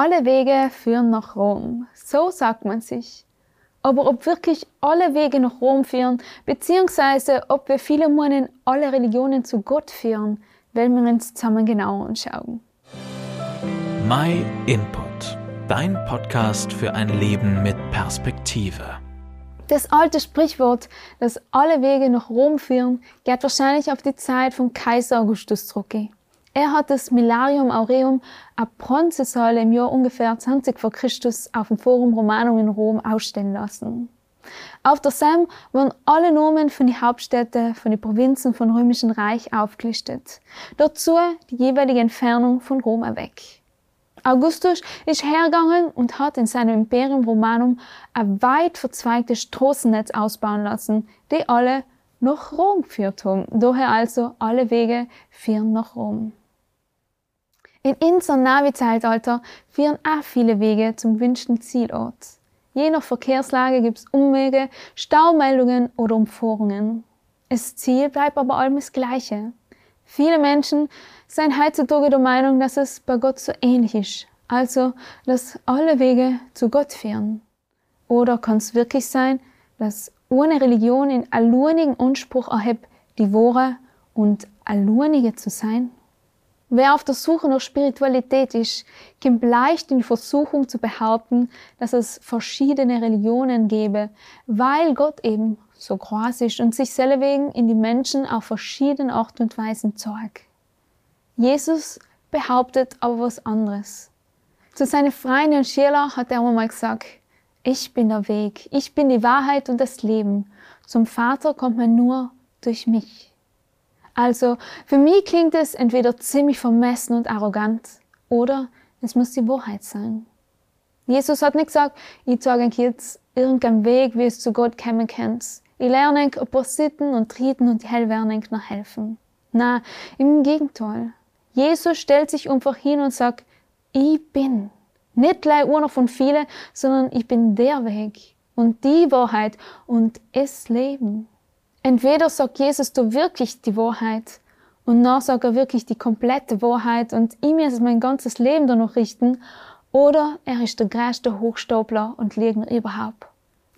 Alle Wege führen nach Rom. So sagt man sich. Aber ob wirklich alle Wege nach Rom führen, beziehungsweise ob wir viele meinen, alle Religionen zu Gott führen, werden wir uns zusammen genauer anschauen. My Input. Dein Podcast für ein Leben mit Perspektive. Das alte Sprichwort, dass alle Wege nach Rom führen, geht wahrscheinlich auf die Zeit von Kaiser Augustus zurück. Er hat das Milarium Aureum, eine Bronzesäule im Jahr ungefähr 20 vor Christus auf dem Forum Romanum in Rom ausstellen lassen. Auf der Sam wurden alle Nomen von den Hauptstädten, von den Provinzen vom Römischen Reich aufgelistet. Dazu die jeweilige Entfernung von Rom weg. Augustus ist hergegangen und hat in seinem Imperium Romanum ein weit verzweigtes Straßennetz ausbauen lassen, die alle nach Rom haben. Daher also alle Wege führen nach Rom. In unserem Navi-Zeitalter führen auch viele Wege zum gewünschten Zielort. Je nach Verkehrslage gibt es Umwege, Staumeldungen oder Umfahrungen. Das Ziel bleibt aber allem das Gleiche. Viele Menschen sind heutzutage der Meinung, dass es bei Gott so ähnlich ist. Also, dass alle Wege zu Gott führen. Oder kann es wirklich sein, dass ohne Religion in allurnigen Anspruch erhebt, die wahre und allurnige zu sein? Wer auf der Suche nach Spiritualität ist, kommt leicht in Versuchung zu behaupten, dass es verschiedene Religionen gäbe, weil Gott eben so groß ist und sich selber in die Menschen auf verschiedene Art und Weisen zeigt. Jesus behauptet aber was anderes. Zu seinen Freunden und Schülern hat er einmal gesagt, ich bin der Weg, ich bin die Wahrheit und das Leben. Zum Vater kommt man nur durch mich. Also für mich klingt es entweder ziemlich vermessen und arrogant oder es muss die Wahrheit sein. Jesus hat nicht gesagt, ich zeige euch jetzt irgendeinen Weg, wie es zu Gott kommen könnt. Ich lerne euch ein paar Sitten und Triten und die hell werden euch noch helfen. Na, im Gegenteil. Jesus stellt sich einfach hin und sagt, ich bin. Nicht gleich einer von vielen, sondern ich bin der Weg und die Wahrheit und es Leben. Entweder sagt Jesus du wirklich die Wahrheit und dann sagt er wirklich die komplette Wahrheit und ihm ist mein ganzes Leben danach richten, oder er ist der größte Hochstapler und Lügner überhaupt.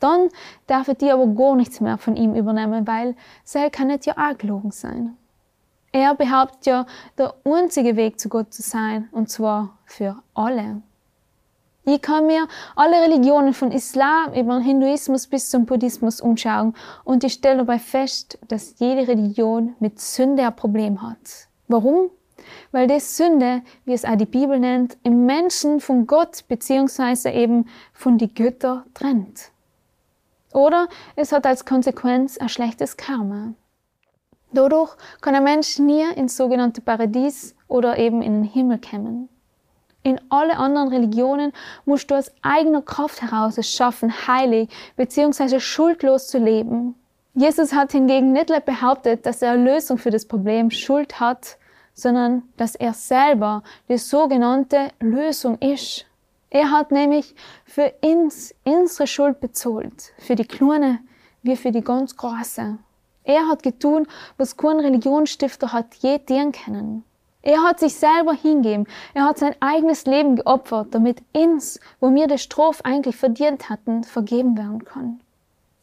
Dann darf dir aber gar nichts mehr von ihm übernehmen, weil sei kann nicht ja auch gelogen sein. Er behauptet ja, der einzige Weg zu Gott zu sein, und zwar für alle. Ich kann mir alle Religionen von Islam über Hinduismus bis zum Buddhismus umschauen und ich stelle dabei fest, dass jede Religion mit Sünde ein Problem hat. Warum? Weil die Sünde, wie es auch die Bibel nennt, im Menschen von Gott beziehungsweise eben von die Götter trennt. Oder es hat als Konsequenz ein schlechtes Karma. Dadurch kann ein Mensch nie ins sogenannte Paradies oder eben in den Himmel kommen. In alle anderen Religionen musst du aus eigener Kraft heraus es schaffen, heilig bzw. schuldlos zu leben. Jesus hat hingegen nicht behauptet, dass er Lösung für das Problem Schuld hat, sondern dass er selber die sogenannte Lösung ist. Er hat nämlich für uns unsere Schuld bezahlt, für die kleine wie für die ganz große. Er hat getun, was kein Religionsstifter hat je tun können. Er hat sich selber hingegeben. Er hat sein eigenes Leben geopfert, damit uns, wo wir die Strophe eigentlich verdient hatten, vergeben werden kann.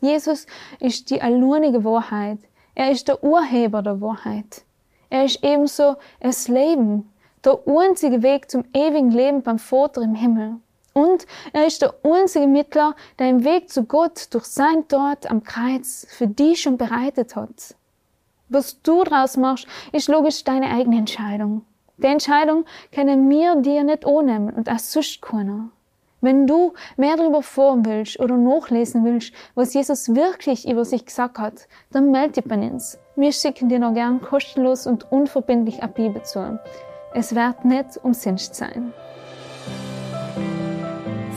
Jesus ist die allurnige Wahrheit. Er ist der Urheber der Wahrheit. Er ist ebenso das Leben, der einzige Weg zum ewigen Leben beim Vater im Himmel. Und er ist der einzige Mittler, der den Weg zu Gott durch sein Tod am Kreuz für dich schon bereitet hat. Was du draus machst, ist logisch deine eigene Entscheidung. Die Entscheidung können wir dir nicht annehmen und auch sonst keiner. Wenn du mehr darüber erfahren willst oder nachlesen willst, was Jesus wirklich über sich gesagt hat, dann melde dich bei uns. Wir schicken dir noch gern kostenlos und unverbindlich eine Bibel zu. Es wird nicht umsonst sein.